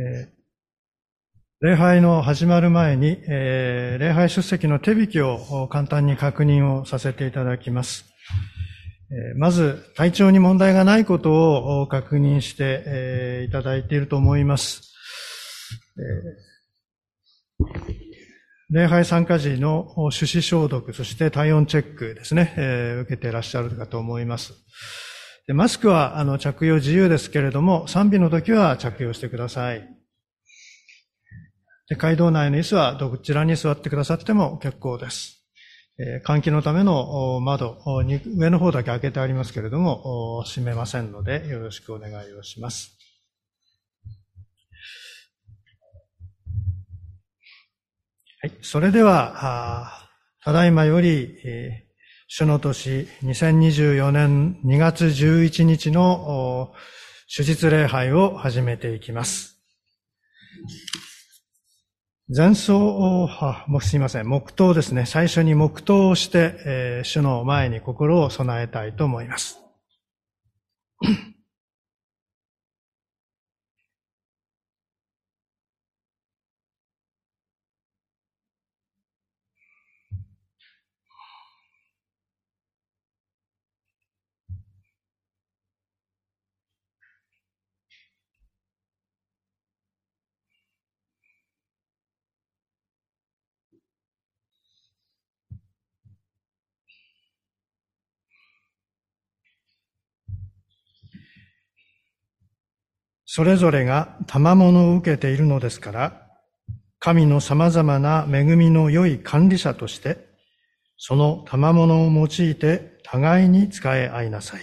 えー、礼拝の始まる前に、えー、礼拝出席の手引きを簡単に確認をさせていただきます。えー、まず、体調に問題がないことを確認して、えー、いただいていると思います。えー礼拝参加時の手指消毒、そして体温チェックですね、えー、受けていらっしゃるかと思います。でマスクはあの着用自由ですけれども、賛美の時は着用してください。で街道内の椅子はどちらに座ってくださっても結構です。え、換気のための窓、上の方だけ開けてありますけれども、閉めませんので、よろしくお願いをします。はい、それでは、ただいまより、えー、主の年2024年2月11日の主日礼拝を始めていきます。前奏は、もうすいません、黙祷ですね。最初に黙祷をして、えー、主の前に心を備えたいと思います。それぞれが賜物を受けているのですから、神の様々な恵みの良い管理者として、その賜物を用いて互いに使え合いなさい。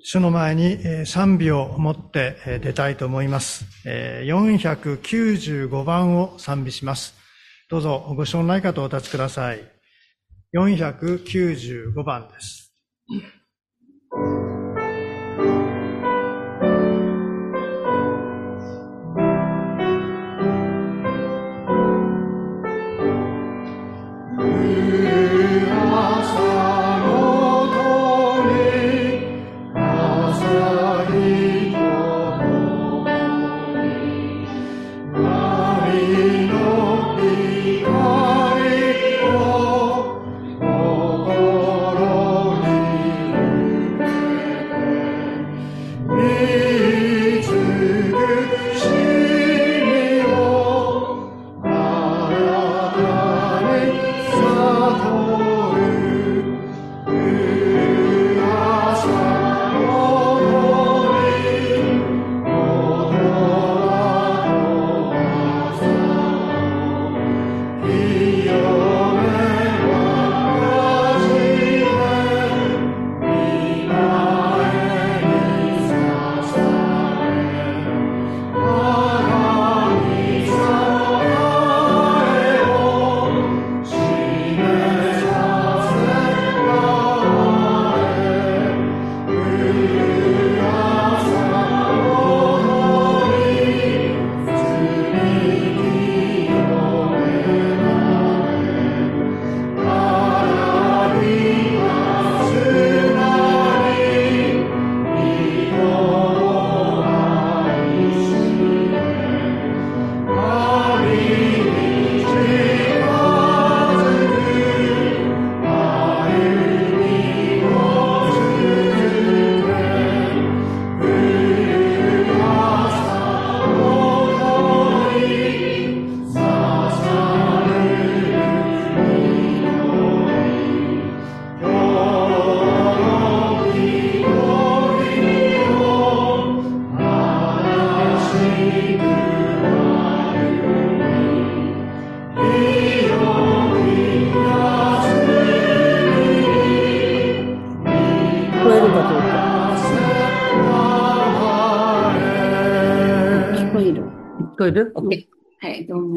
主の前に賛美を持って出たいと思います。495番を賛美します。どうぞご承ない方お立ちください。495番です。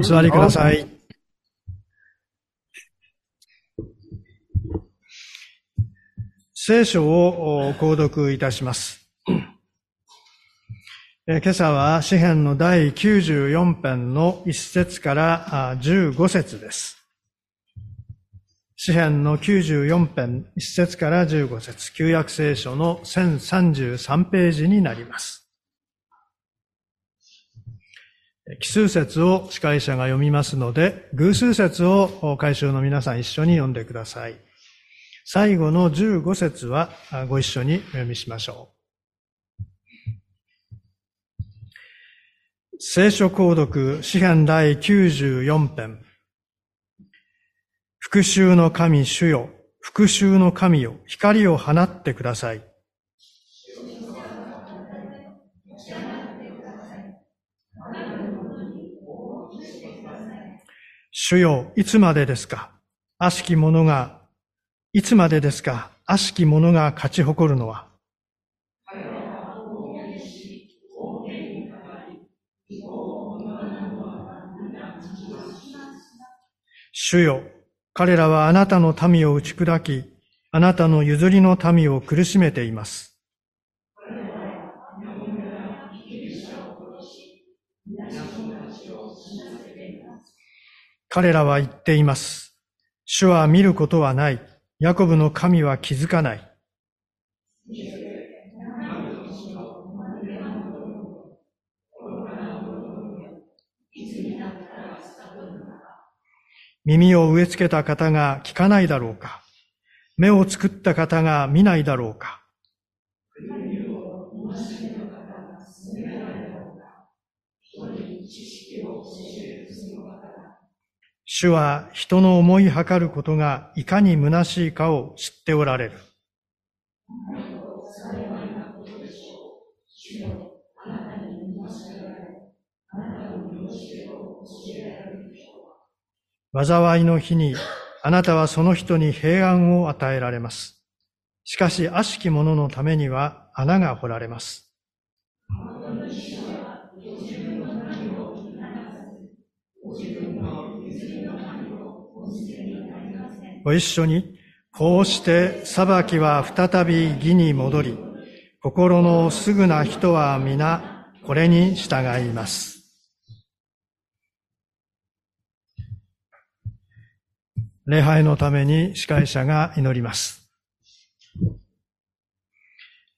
座りください。聖書を購読いたします。今朝は詩篇の第94編の1節から15節です。詩篇の94編1節から15節旧約聖書の1033ページになります。奇数節を司会者が読みますので、偶数節を会衆の皆さん一緒に読んでください。最後の15節はご一緒にお読みしましょう。聖書購読、詩篇第94編。復讐の神主よ、復讐の神よ、光を放ってください。主よ、いつまでですか？悪しき者が、いつまでですか？悪しき者が勝ち誇るのは。主よ、彼らはあなたの民を打ち砕き、あなたの譲りの民を苦しめています。彼らは言っています。主は見ることはない。ヤコブの神は気づかない。耳を植え付けた方が聞かないだろうか目を作った方が見ないだろうか主は人の思い計ることがいかに虚しいかを知っておられる。災いの日にあなたはその人に平安を与えられます。しかし悪しき者のためには穴が掘られます。ご一緒に、こうして裁きは再び義に戻り、心のすぐな人は皆これに従います。礼拝のために司会者が祈ります。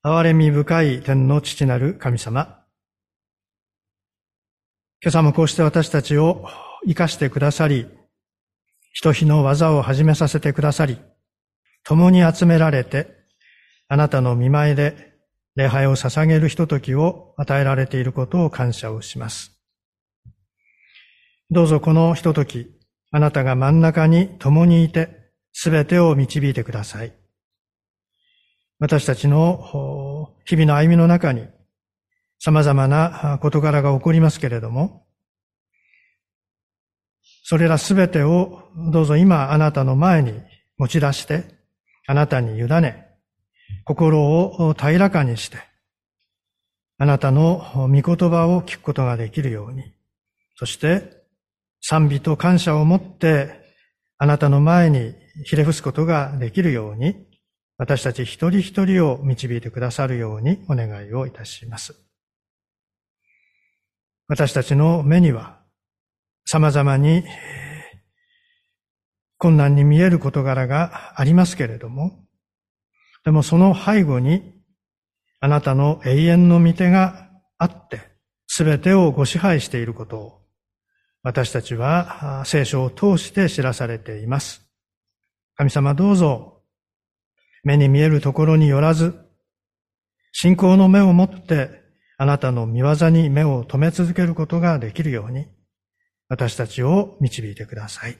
憐れみ深い天の父なる神様。今朝もこうして私たちを生かしてくださり、人日の技を始めさせてくださり、共に集められて、あなたの見前で礼拝を捧げるひとときを与えられていることを感謝をします。どうぞこのひととき、あなたが真ん中に共にいて、すべてを導いてください。私たちの日々の歩みの中に様々な事柄が起こりますけれども、それらすべてをどうぞ今あなたの前に持ち出して、あなたに委ね、心を平らかにして、あなたの御言葉を聞くことができるように、そして賛美と感謝を持ってあなたの前にひれ伏すことができるように、私たち一人一人を導いてくださるようにお願いをいたします。私たちの目には様々に困難に見える事柄がありますけれども、でもその背後にあなたの永遠の御手があって、すべてをご支配していることを、私たちは聖書を通して知らされています。神様どうぞ、目に見えるところによらず、信仰の目を持ってあなたの見業に目を留め続けることができるように、私たちを導いてください。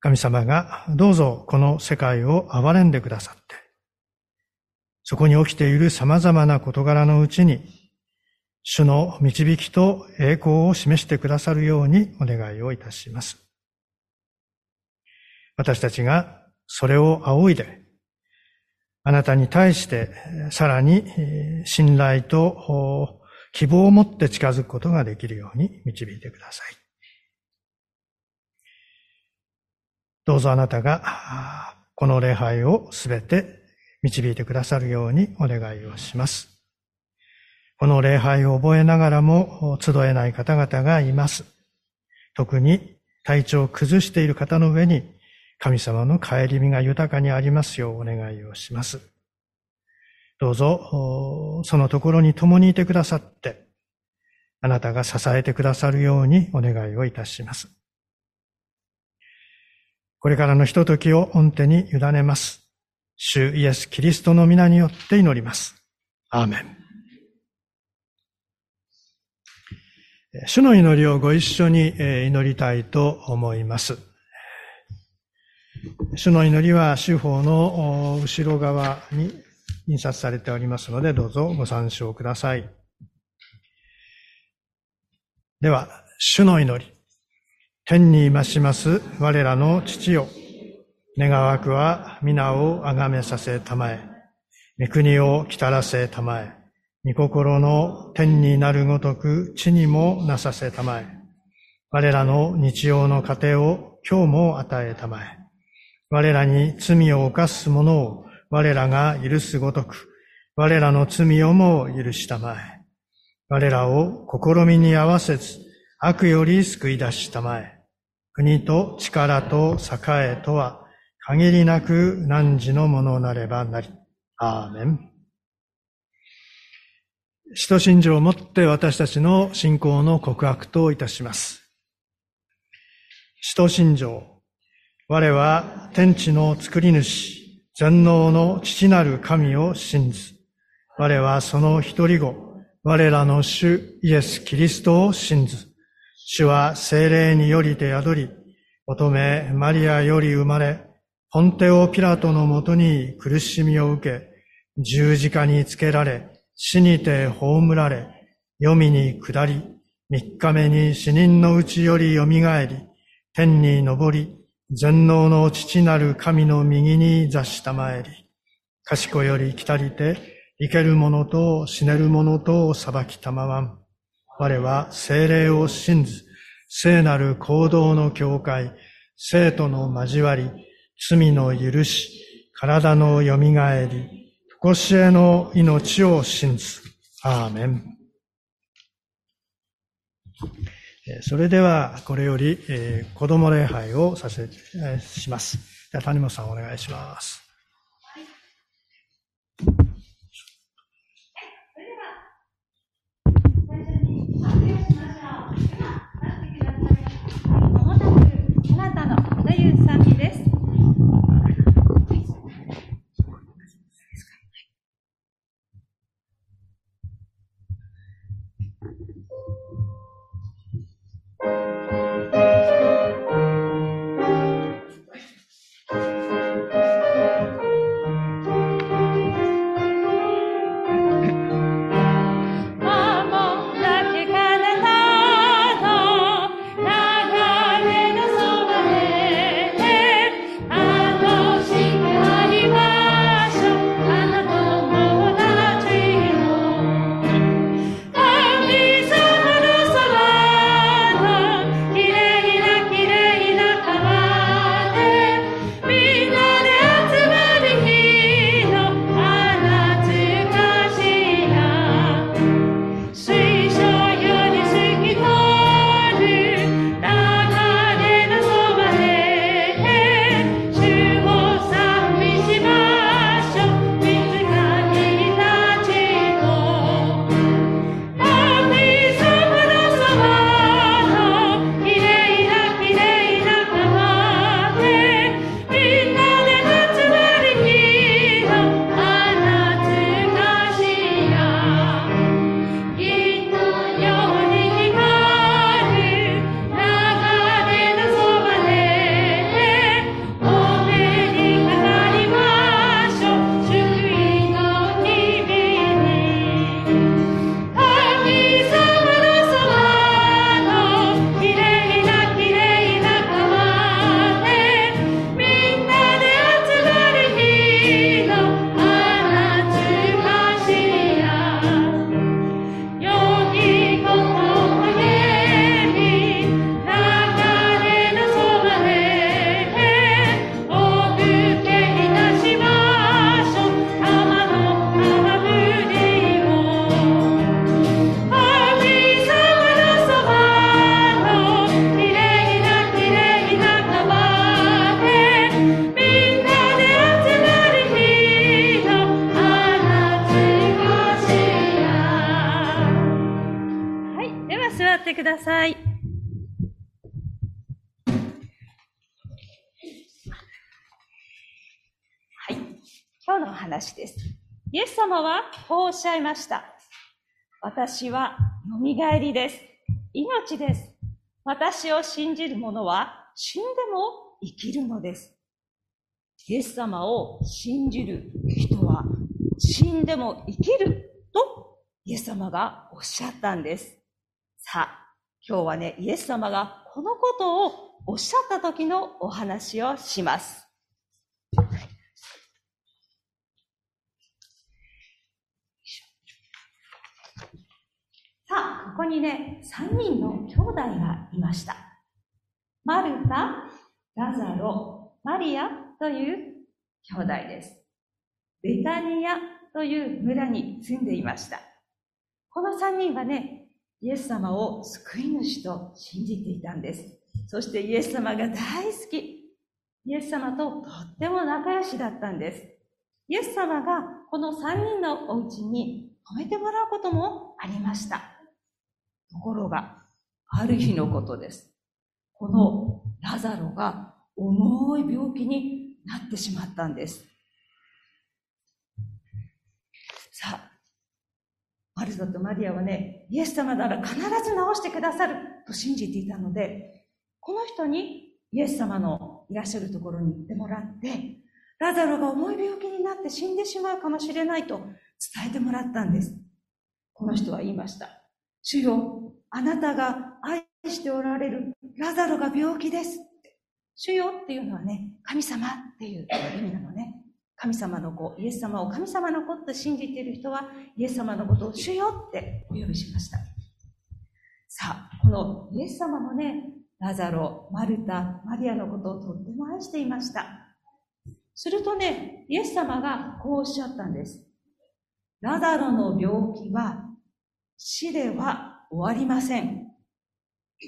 神様がどうぞこの世界を憐れんでくださって、そこに起きている様々な事柄のうちに、主の導きと栄光を示してくださるようにお願いをいたします。私たちがそれを仰いで、あなたに対してさらに信頼と希望を持って近づくことができるように導いてください。どうぞあなたがこの礼拝をすべて導いてくださるようにお願いをします。この礼拝を覚えながらも集えない方々がいます。特に体調を崩している方の上に神様の帰り身が豊かにありますようお願いをします。どうぞ、そのところに共にいてくださって、あなたが支えてくださるようにお願いをいたします。これからのひとときを御手に委ねます。主イエス・キリストの皆によって祈ります。アーメン。主の祈りをご一緒に祈りたいと思います。主の祈りは主法の後ろ側に印刷されておりますので、どうぞご参照ください。では、主の祈り。天に増します我らの父よ。願わくは皆をあがめさせたまえ。御国を来たらせたまえ。御心の天になるごとく地にもなさせたまえ。我らの日曜の糧を今日も与えたまえ。我らに罪を犯す者を我らが許すごとく、我らの罪をも許したまえ。我らを試みに合わせず、悪より救い出したまえ。国と力と栄えとは、限りなく汝のものなればなり。アーメン。使徒信条をもって私たちの信仰の告白といたします。使徒信条。我は天地の作り主、全能の父なる神を信ず。我はその一人子、我らの主イエス・キリストを信ず。主は精霊によりて宿り、乙女マリアより生まれ、ポンテオ・ピラトのもとに苦しみを受け、十字架につけられ、死にて葬られ、黄泉に下り、三日目に死人のうちより蘇り、天に昇り、全能の父なる神の右に座したまえり、賢より来たりて、生ける者と死ねる者とを裁きたまわん。我は精霊を信ず、聖なる行動の境界、生徒の交わり、罪の許し、体の蘇り、こしえの命を信ず。アーメン。それでは、これより、えー、子供礼拝をさせ、えー、します。では、谷本さんお願いします。あなたのという賛美です。話です。イエス様はこうおっしゃいました。私は蘇りです。命です。私を信じる者は死んでも生きるのです。イエス様を信じる人は死んでも生きるとイエス様がおっしゃったんです。さあ、今日はね、イエス様がこのことをおっしゃった時のお話をします。ここにね、3人の兄弟がいました。マルタ、ラザロ、マリアという兄弟です。ベタニアという村に住んでいました。この3人はね、イエス様を救い主と信じていたんです。そしてイエス様が大好き。イエス様ととっても仲良しだったんです。イエス様がこの3人のお家に泊めてもらうこともありました。ところが、ある日のことです。このラザロが重い病気になってしまったんです。さあ、マルタとマリアはね、イエス様なら必ず治してくださると信じていたので、この人にイエス様のいらっしゃるところに行ってもらって、ラザロが重い病気になって死んでしまうかもしれないと伝えてもらったんです。この人は言いました。主よ、あなたが愛しておられるラザロが病気です。主よっていうのはね、神様っていう意味なのね。神様の子、イエス様を神様の子って信じている人は、イエス様のことを主よってお呼びしました。さあ、このイエス様もね、ラザロ、マルタ、マリアのことをとっても愛していました。するとね、イエス様がこうおっしゃったんです。ラザロの病気は死では終わりません。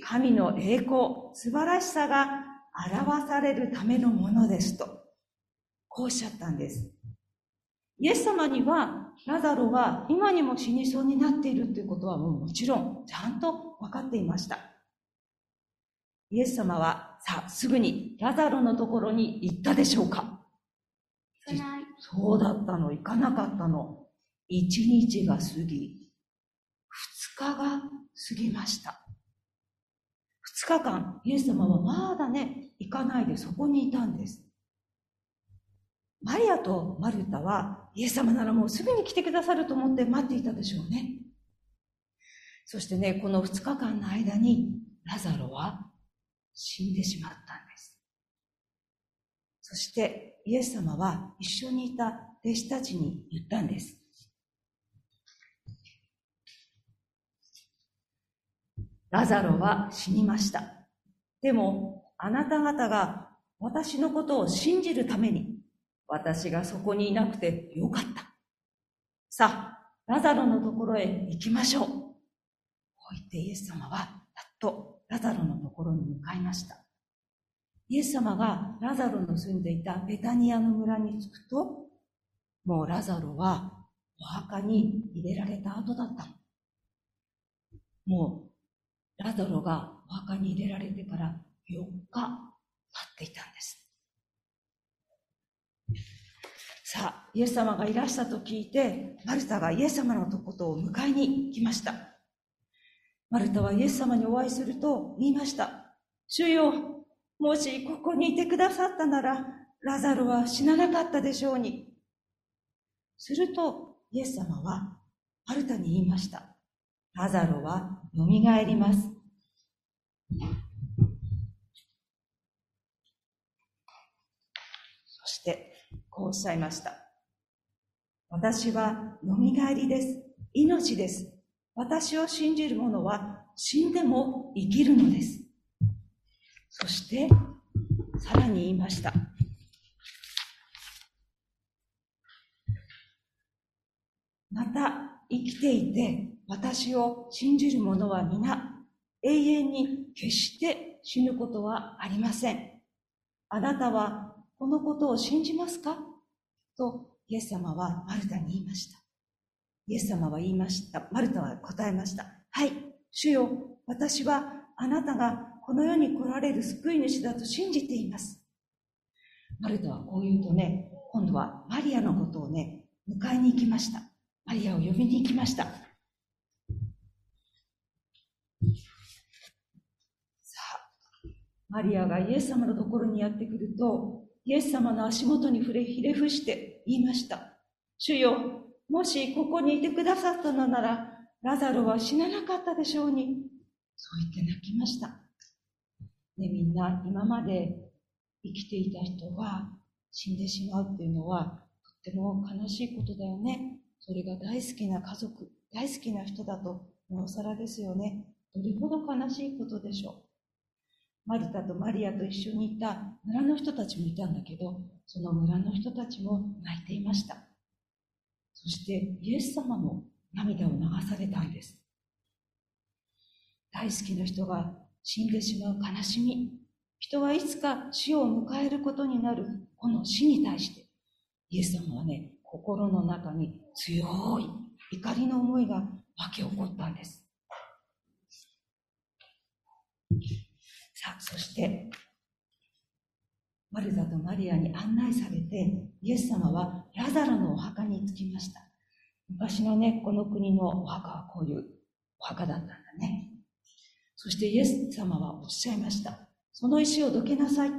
神の栄光、素晴らしさが表されるためのものですと、こうおっしゃったんです。イエス様には、ラザロが今にも死にそうになっているということはもうもちろん、ちゃんと分かっていました。イエス様は、さあ、すぐにラザロのところに行ったでしょうか行かない。そうだったの、行かなかったの。一日が過ぎ、二日が過ぎました。二日間、イエス様はまだね、行かないでそこにいたんです。マリアとマルタは、イエス様ならもうすぐに来てくださると思って待っていたでしょうね。そしてね、この二日間の間に、ラザロは死んでしまったんです。そして、イエス様は一緒にいた弟子たちに言ったんです。ラザロは死にました。でも、あなた方が私のことを信じるために、私がそこにいなくてよかった。さあ、ラザロのところへ行きましょう。こう言ってイエス様は、やっとラザロのところに向かいました。イエス様がラザロの住んでいたベタニアの村に着くと、もうラザロはお墓に入れられた後だった。もうラザロがお墓に入れられてから4日経っていたんです。さあ、イエス様がいらしたと聞いて、マルタがイエス様のとことを迎えに来ました。マルタはイエス様にお会いすると言いました。主よ、もしここにいてくださったなら、ラザロは死ななかったでしょうに。すると、イエス様はマルタに言いました。ラザロは蘇ります。そして、こうおっしゃいました。私は蘇りです。命です。私を信じる者は死んでも生きるのです。そして、さらに言いました。また、生きていて、私を信じる者は皆、永遠に決して死ぬことはありません。あなたはこのことを信じますか？と、イエス様はマルタに言いました。イエス様は言いました。マルタは答えました。はい、主よ、私はあなたがこの世に来られる救い主だと信じています。マルタはこう言うとね、今度はマリアのことをね、迎えに行きました。マリアを呼びに行きました。さあ、マリアがイエス様のところにやってくると、イエス様の足元に触れ、ひれ伏して言いました。主よ、もしここにいてくださったのなら、ラザロは死ななかったでしょうに。そう言って泣きました。ね、みんな今まで生きていた人が死んでしまうっていうのは、とっても悲しいことだよね。それが大好きな家族、大好きな人だと、なおさらですよね。どれほど悲しいことでしょう。マルタとマリアと一緒にいた村の人たちもいたんだけど、その村の人たちも泣いていました。そしてイエス様も涙を流されたんです。大好きな人が死んでしまう悲しみ、人はいつか死を迎えることになるこの死に対して、イエス様はね、心の中に強い怒りの思いが湧き起こったんです。さあ、そして、マルザとマリアに案内されて、イエス様はラザロのお墓に着きました。昔のね、この国のお墓はこういうお墓だったんだね。そしてイエス様はおっしゃいました。その石をどけなさい。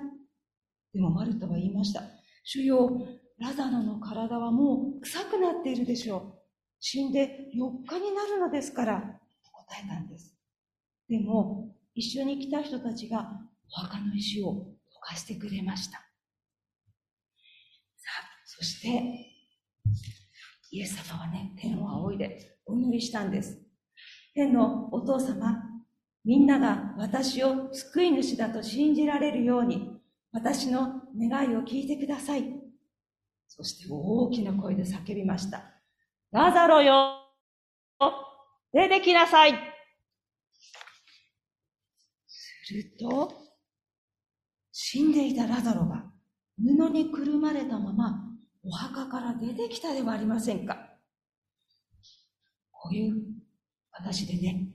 でもマルタは言いました。主よ、ラザロの体はもう臭くなっているでしょう。死んで4日になるのですから、と答えたんです。でも、一緒に来た人たちがお墓の石を溶かしてくれました。さあ、そして、イエス様はね、天を仰いでお祈りしたんです。天のお父様、みんなが私を救い主だと信じられるように、私の願いを聞いてください。そして大きな声で叫びました。ラザロよ出てきなさいすると、死んでいたラザロが布にくるまれたままお墓から出てきたではありませんか。こういう私でね、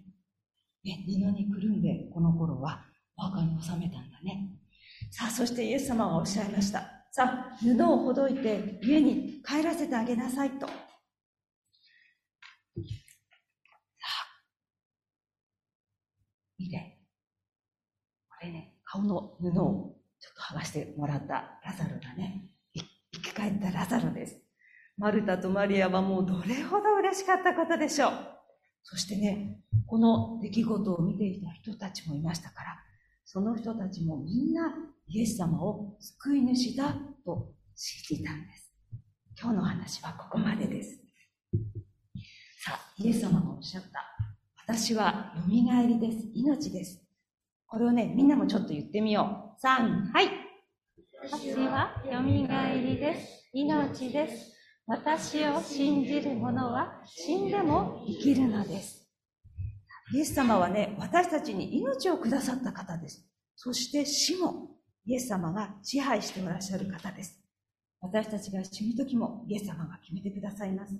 ね布にくるんで、この頃はお墓に収めたんだね。さあ、そしてイエス様はおっしゃいました。さあ、布をほどいて家に帰らせてあげなさいと。さあ、見て。顔の布をちょっと剥がしてもらったラザルがね、生き返ったラザロです。マルタとマリアはもうどれほど嬉しかったことでしょう。そしてね、この出来事を見ていた人たちもいましたから、その人たちもみんなイエス様を救い主だと信じたんです。今日の話はここまでです。さあ、イエス様がおっしゃった。私は蘇りです。命です。これをね、みんなもちょっと言ってみよう。3、はい。私はよみがえりです。命です。私を信じる者は死んでも生きるのです。イエス様はね、私たちに命をくださった方です。そして死もイエス様が支配しておらっしゃる方です。私たちが死ぬ時もイエス様が決めてくださいます。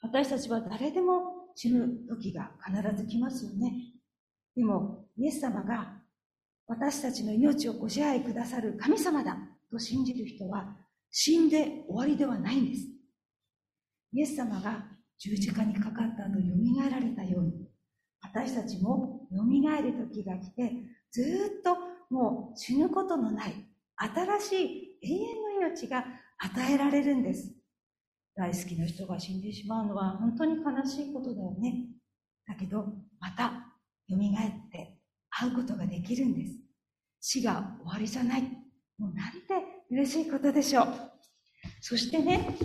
私たちは誰でも死ぬ時が必ず来ますよね。でも、イエス様が私たちの命をご支配くださる神様だと信じる人は死んで終わりではないんです。イエス様が十字架にかかった後蘇られたように、私たちも蘇る時が来て、ずっともう死ぬことのない新しい永遠の命が与えられるんです。大好きな人が死んでしまうのは本当に悲しいことだよね。だけど、また蘇って会うことができるんです。死が終わりじゃない。もうなんて嬉しいことでしょう。そしてね、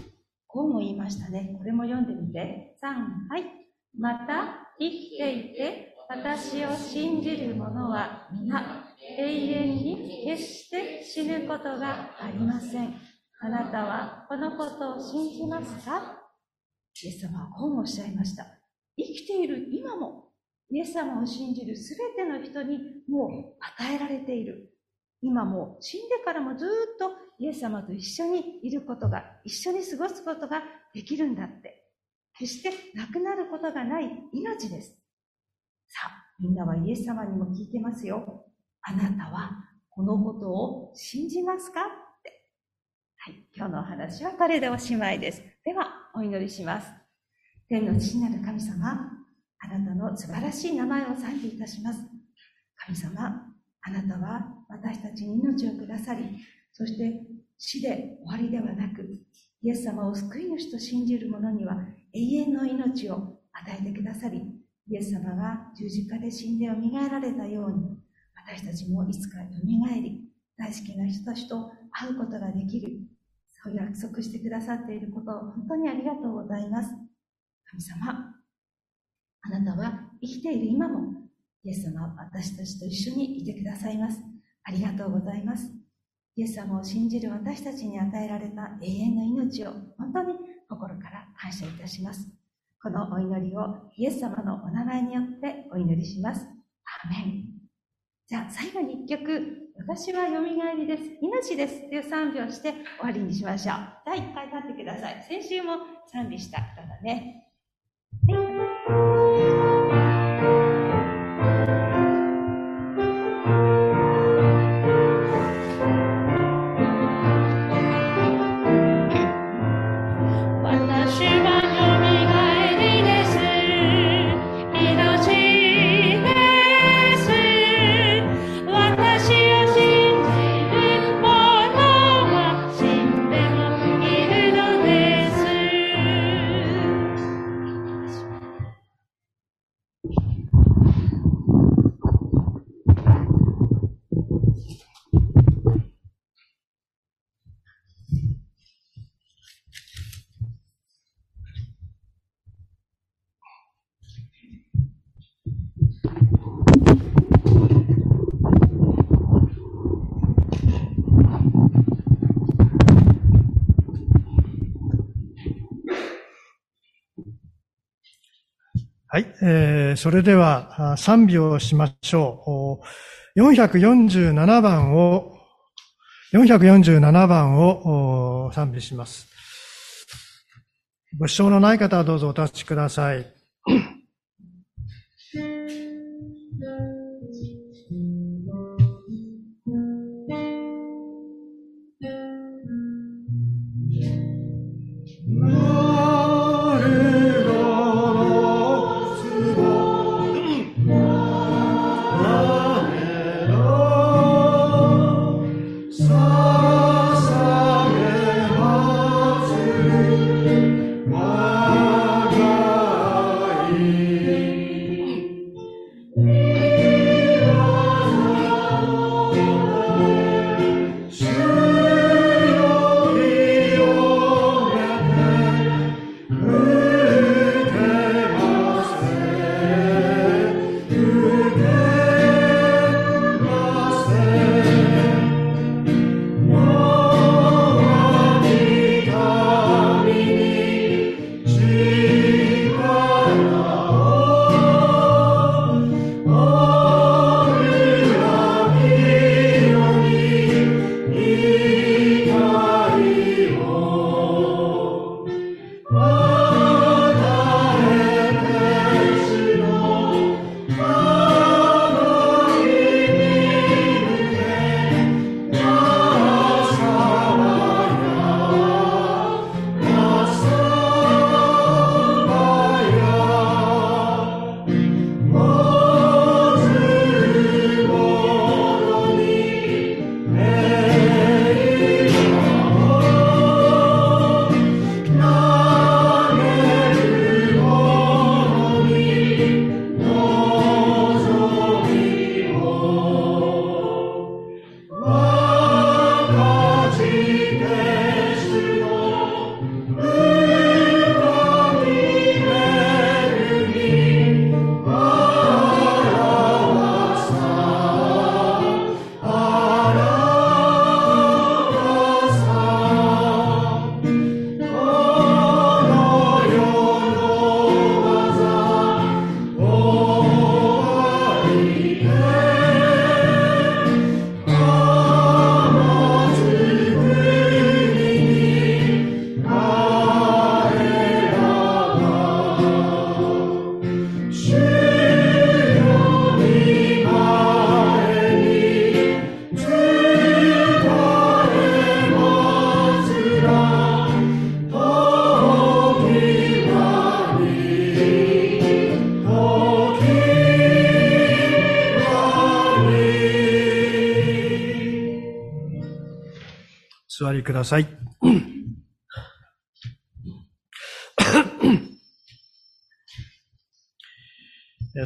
こうも言いましたね。これも読んでみて。3、はい。また、生きていて、私を信じる者は皆、永遠に決して死ぬことがありません。あなたはこのことを信じますか？イエス様はこうもおっしゃいました。生きている今もイエス様を信じるすべての人にもう与えられている。今も死んでからもずっとイエス様と一緒にいることが、一緒に過ごすことができるんだって。決してなくなることがない命です。さあ、みんなはイエス様にも聞いてますよ。あなたはこのことを信じますか？って。はい、今日のお話はこれでおしまいです。では、お祈りします。天の父なる神様、あなたの素晴らしい名前を賛美いたします。神様、あなたは私たちに命をくださり、そして死で終わりではなく、イエス様を救い主と信じる者には永遠の命を与えてくださり、イエス様が十字架で死んでよみがえられたように、私たちもいつかよみがえり、大好きな人たちと会うことができる、そう約束してくださっていることを本当にありがとうございます。神様、あなたは生きている今も、イエス様は私たちと一緒にいてくださいます。ありがとうございます。イエス様を信じる私たちに与えられた永遠の命を本当に心から感謝いたします。このお祈りをイエス様のお名前によってお祈りします。アーメン。じゃあ最後に一曲、私は蘇りです。命ですという賛美をして終わりにしましょう。第一回立ってください。先週も賛美した方だね。はいはい、えー、それでは賛美をしましょう。447番を、447番を賛美します。物証のない方はどうぞお立ちください。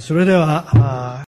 それでは、